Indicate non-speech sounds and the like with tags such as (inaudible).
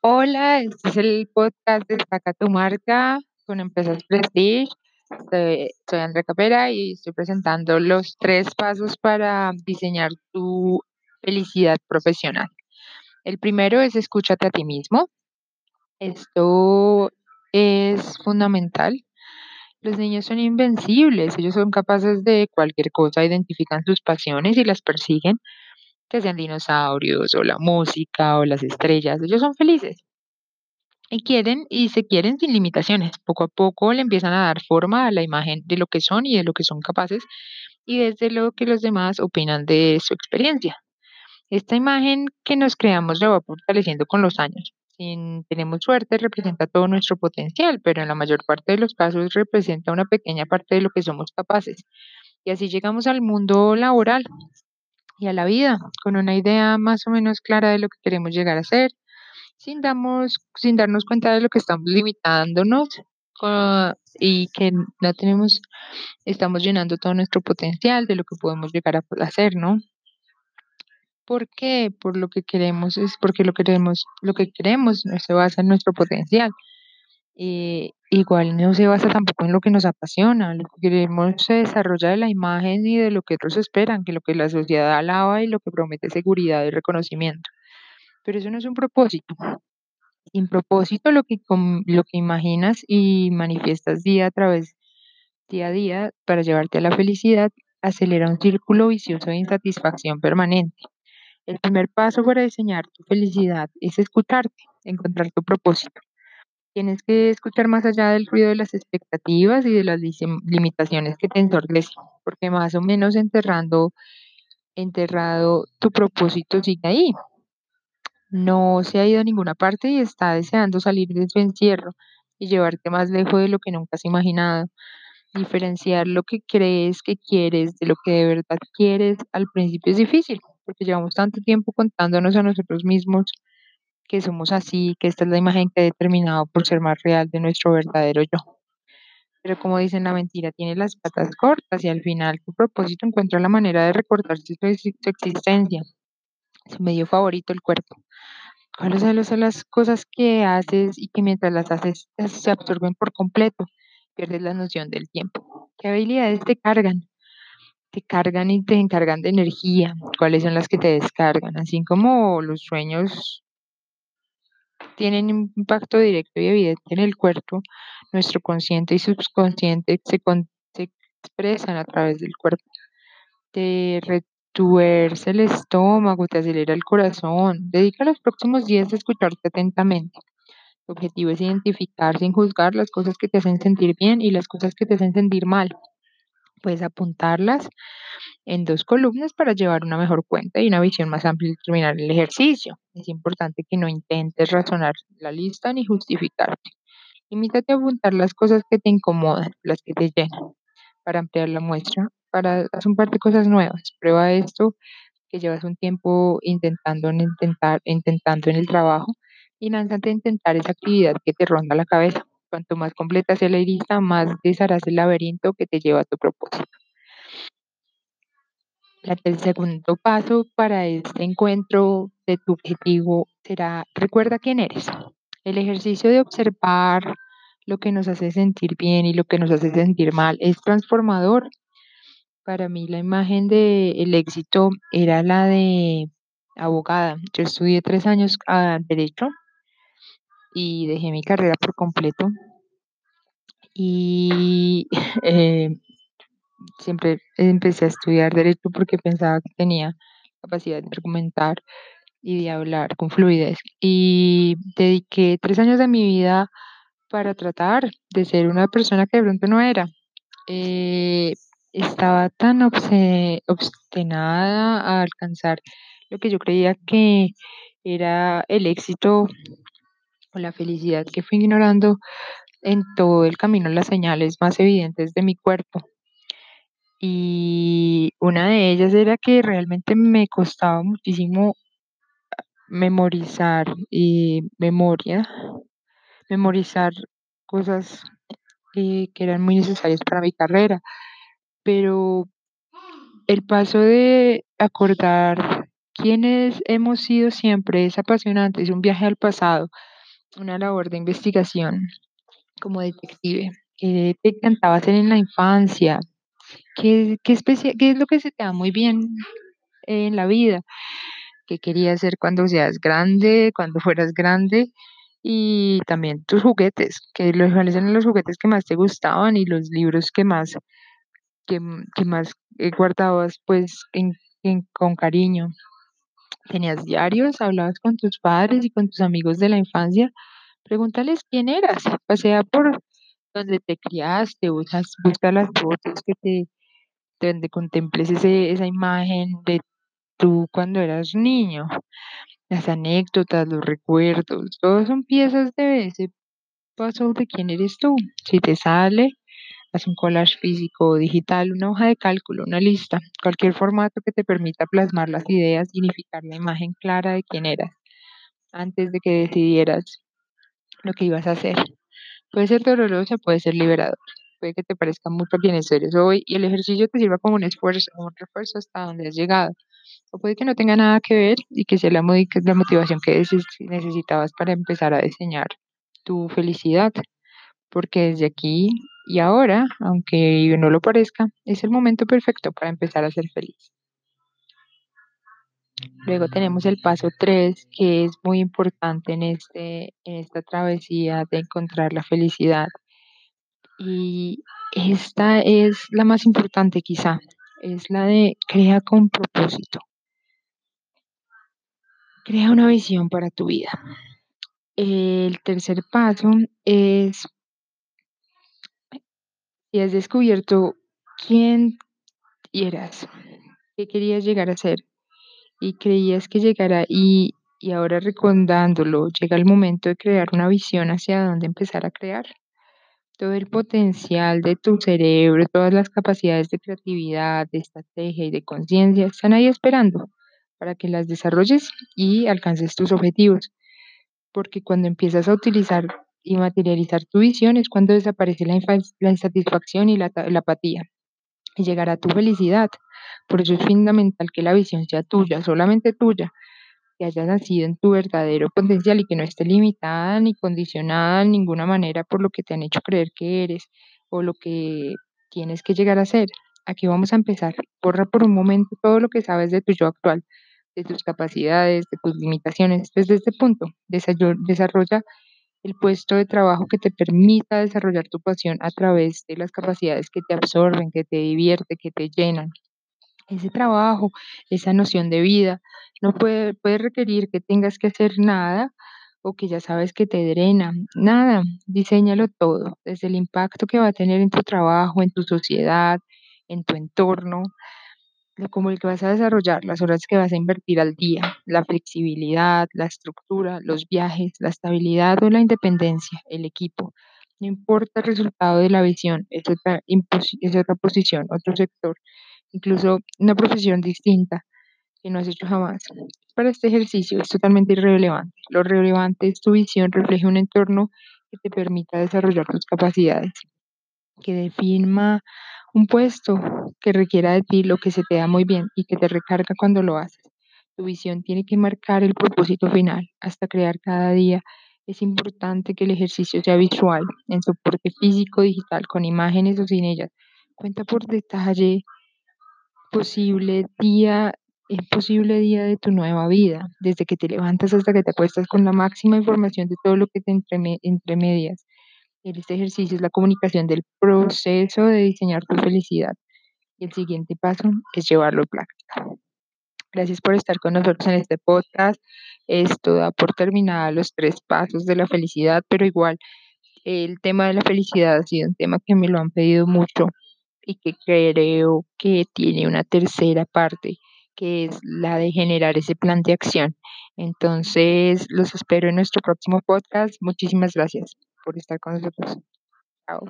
Hola, este es el podcast Destaca tu marca con Empresas Prestige. Soy, soy Andrea Capera y estoy presentando los tres pasos para diseñar tu felicidad profesional. El primero es escúchate a ti mismo. Esto es fundamental. Los niños son invencibles, ellos son capaces de cualquier cosa, identifican sus pasiones y las persiguen, que sean dinosaurios o la música o las estrellas, ellos son felices. Y quieren y se quieren sin limitaciones. Poco a poco le empiezan a dar forma a la imagen de lo que son y de lo que son capaces y desde lo que los demás opinan de su experiencia. Esta imagen que nos creamos la va fortaleciendo con los años. Si tenemos suerte, representa todo nuestro potencial, pero en la mayor parte de los casos representa una pequeña parte de lo que somos capaces. Y así llegamos al mundo laboral y a la vida, con una idea más o menos clara de lo que queremos llegar a ser, sin, damos, sin darnos cuenta de lo que estamos limitándonos co- y que no tenemos, estamos llenando todo nuestro potencial de lo que podemos llegar a hacer, ¿no? ¿Por qué? Por lo que queremos, es porque lo queremos, lo que queremos no se basa en nuestro potencial. Eh, igual no se basa tampoco en lo que nos apasiona, lo que queremos se desarrolla de la imagen y de lo que otros esperan, que lo que la sociedad alaba y lo que promete seguridad y reconocimiento. Pero eso no es un propósito. Sin propósito, lo que, lo que imaginas y manifiestas día a través, día a día, para llevarte a la felicidad, acelera un círculo vicioso de insatisfacción permanente. El primer paso para diseñar tu felicidad es escucharte, encontrar tu propósito. Tienes que escuchar más allá del ruido de las expectativas y de las limitaciones que te entorpecen, porque más o menos enterrando, enterrado tu propósito sigue ahí. No se ha ido a ninguna parte y está deseando salir de su encierro y llevarte más lejos de lo que nunca has imaginado. Diferenciar lo que crees que quieres de lo que de verdad quieres al principio es difícil, porque llevamos tanto tiempo contándonos a nosotros mismos que somos así, que esta es la imagen que ha determinado por ser más real de nuestro verdadero yo. Pero como dicen, la mentira tiene las patas cortas y al final tu propósito encuentra la manera de recordarse su, su existencia, su medio favorito, el cuerpo. ¿Cuáles son las cosas que haces y que mientras las haces se absorben por completo? Pierdes la noción del tiempo. ¿Qué habilidades te cargan? Te cargan y te encargan de energía. ¿Cuáles son las que te descargan? Así como los sueños tienen un impacto directo y evidente en el cuerpo, nuestro consciente y subconsciente se, se expresan a través del cuerpo. Te retuerce el estómago, te acelera el corazón. Dedica los próximos días a escucharte atentamente. Tu objetivo es identificar sin juzgar las cosas que te hacen sentir bien y las cosas que te hacen sentir mal. Puedes apuntarlas en dos columnas para llevar una mejor cuenta y una visión más amplia y terminar el ejercicio. Es importante que no intentes razonar la lista ni justificarte. Limítate a apuntar las cosas que te incomodan, las que te llenan, para ampliar la muestra, para hacer un par de cosas nuevas. Prueba esto que llevas un tiempo intentando en intentar, intentando en el trabajo y lánzate a intentar esa actividad que te ronda la cabeza. Cuanto más completa sea la lista, más desharás el laberinto que te lleva a tu propósito. El segundo paso para este encuentro de tu objetivo será, recuerda quién eres. El ejercicio de observar lo que nos hace sentir bien y lo que nos hace sentir mal es transformador. Para mí la imagen de el éxito era la de abogada. Yo estudié tres años a derecho y dejé mi carrera por completo y (laughs) eh, siempre empecé a estudiar derecho porque pensaba que tenía capacidad de argumentar y de hablar con fluidez. Y dediqué tres años de mi vida para tratar de ser una persona que de pronto no era. Eh, estaba tan obstinada a alcanzar lo que yo creía que era el éxito o la felicidad que fui ignorando en todo el camino las señales más evidentes de mi cuerpo. Y una de ellas era que realmente me costaba muchísimo memorizar y memoria, memorizar cosas eh, que eran muy necesarias para mi carrera, pero el paso de acordar quiénes hemos sido siempre. Es apasionante, es un viaje al pasado, una labor de investigación como detective. ¿Qué te encantaba hacer en la infancia? ¿Qué, qué, qué es lo que se te da muy bien en la vida? ¿Qué querías hacer cuando seas grande, cuando fueras grande? Y también tus juguetes, que los, cuáles eran los juguetes que más te gustaban y los libros que más, que, que más eh, guardabas pues con cariño. ¿Tenías diarios? ¿Hablabas con tus padres y con tus amigos de la infancia? Pregúntales quién eras. Pasea por donde te criaste, buscas, busca las fotos que te, donde contemples ese, esa imagen de tú cuando eras niño. Las anécdotas, los recuerdos, todos son piezas de ese paso de quién eres tú. Si te sale, haz un collage físico o digital, una hoja de cálculo, una lista, cualquier formato que te permita plasmar las ideas y unificar la imagen clara de quién eras antes de que decidieras lo que ibas a hacer. Puede ser doloroso, puede ser liberador. Puede que te parezca mucho a quienes eres hoy y el ejercicio te sirva como un esfuerzo, un refuerzo hasta donde has llegado. O puede que no tenga nada que ver y que sea la, motivación que neces- necesitabas para empezar a diseñar tu felicidad. Porque desde aquí y ahora, aunque no lo parezca, es el momento perfecto para empezar a ser feliz. Luego tenemos el paso 3, que es muy importante en, este, en esta travesía de encontrar la felicidad. Y esta es la más importante quizá, es la de crea con propósito, crea una visión para tu vida. El tercer paso es si has descubierto quién eras, qué querías llegar a ser y creías que llegara y, y ahora recordándolo, llega el momento de crear una visión hacia dónde empezar a crear. Todo el potencial de tu cerebro, todas las capacidades de creatividad, de estrategia y de conciencia están ahí esperando para que las desarrolles y alcances tus objetivos. Porque cuando empiezas a utilizar y materializar tu visión es cuando desaparece la, insatisfacción y la, la apatía y llegará tu felicidad. Por eso es fundamental que la visión sea tuya, solamente tuya, que haya nacido en tu verdadero potencial y que no esté limitada ni condicionada en ninguna manera por lo que te han hecho creer que eres o lo que tienes que llegar a ser. Aquí vamos a empezar. Borra por un momento todo lo que sabes de tu yo actual, de tus capacidades, de tus limitaciones. Desde este punto, desarrolla el puesto de trabajo que te permita desarrollar tu pasión a través de las capacidades que te absorben, que te divierte, que te llenan. Ese trabajo, esa noción de vida, no puede, puede requerir que tengas que hacer nada o que ya sabes que te drena. Nada, diséñalo todo, desde el impacto que va a tener en tu trabajo, en tu sociedad, en tu entorno, como el que vas a desarrollar, las horas que vas a invertir al día, la flexibilidad, la estructura, los viajes, la estabilidad o la independencia, el equipo. No importa el resultado de la visión, es otra, es otra posición, otro sector, incluso una profesión distinta que no has hecho jamás. Para este ejercicio es totalmente irrelevante. Lo relevante es tu visión refleja un entorno que te permita desarrollar tus capacidades que defina un puesto que requiera de ti lo que se te da muy bien y que te recarga cuando lo haces. Tu visión tiene que marcar el propósito final hasta crear cada día. Es importante que el ejercicio sea visual, en soporte físico, digital, con imágenes o sin ellas. Cuenta por detalle posible día, el posible día de tu nueva vida, desde que te levantas hasta que te acuestas con la máxima información de todo lo que te entremedias. Este ejercicio es la comunicación del proceso de diseñar tu felicidad. Y el siguiente paso es llevarlo a práctica. Gracias por estar con nosotros en este podcast. Esto da por terminada los tres pasos de la felicidad, pero igual el tema de la felicidad ha sido un tema que me lo han pedido mucho y que creo que tiene una tercera parte, que es la de generar ese plan de acción. Entonces, los espero en nuestro próximo podcast. Muchísimas gracias por estar con nosotros. Chao.